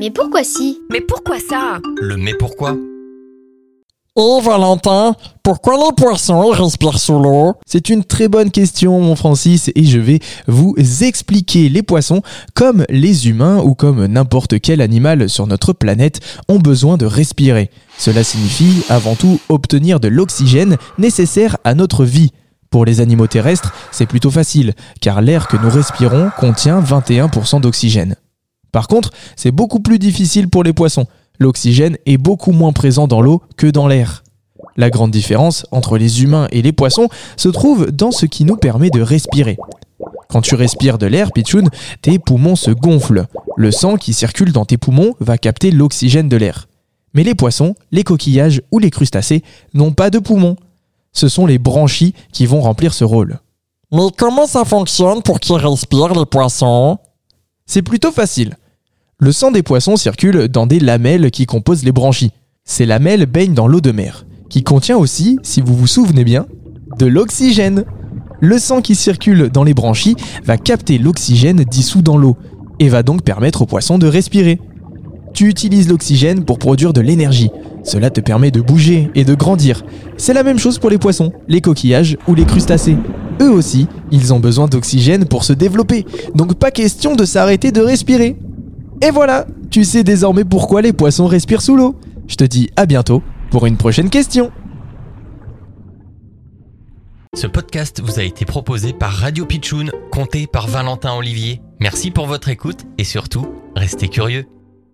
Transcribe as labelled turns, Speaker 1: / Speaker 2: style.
Speaker 1: Mais pourquoi si?
Speaker 2: Mais pourquoi ça?
Speaker 3: Le mais pourquoi?
Speaker 4: Et Valentin, pourquoi les poissons respirent sous l'eau?
Speaker 5: C'est une très bonne question, mon Francis, et je vais vous expliquer les poissons comme les humains ou comme n'importe quel animal sur notre planète ont besoin de respirer. Cela signifie avant tout obtenir de l'oxygène nécessaire à notre vie. Pour les animaux terrestres, c'est plutôt facile, car l'air que nous respirons contient 21% d'oxygène. Par contre, c'est beaucoup plus difficile pour les poissons. L'oxygène est beaucoup moins présent dans l'eau que dans l'air. La grande différence entre les humains et les poissons se trouve dans ce qui nous permet de respirer. Quand tu respires de l'air, Pichoun, tes poumons se gonflent. Le sang qui circule dans tes poumons va capter l'oxygène de l'air. Mais les poissons, les coquillages ou les crustacés n'ont pas de poumons. Ce sont les branchies qui vont remplir ce rôle.
Speaker 4: Mais comment ça fonctionne pour qu'ils respirent les poissons?
Speaker 5: C'est plutôt facile. Le sang des poissons circule dans des lamelles qui composent les branchies. Ces lamelles baignent dans l'eau de mer, qui contient aussi, si vous vous souvenez bien, de l'oxygène. Le sang qui circule dans les branchies va capter l'oxygène dissous dans l'eau et va donc permettre aux poissons de respirer. Tu utilises l'oxygène pour produire de l'énergie. Cela te permet de bouger et de grandir. C'est la même chose pour les poissons, les coquillages ou les crustacés. Eux aussi, ils ont besoin d'oxygène pour se développer. Donc pas question de s'arrêter de respirer. Et voilà, tu sais désormais pourquoi les poissons respirent sous l'eau. Je te dis à bientôt pour une prochaine question.
Speaker 3: Ce podcast vous a été proposé par Radio Pitchoun, compté par Valentin Olivier. Merci pour votre écoute et surtout, restez curieux.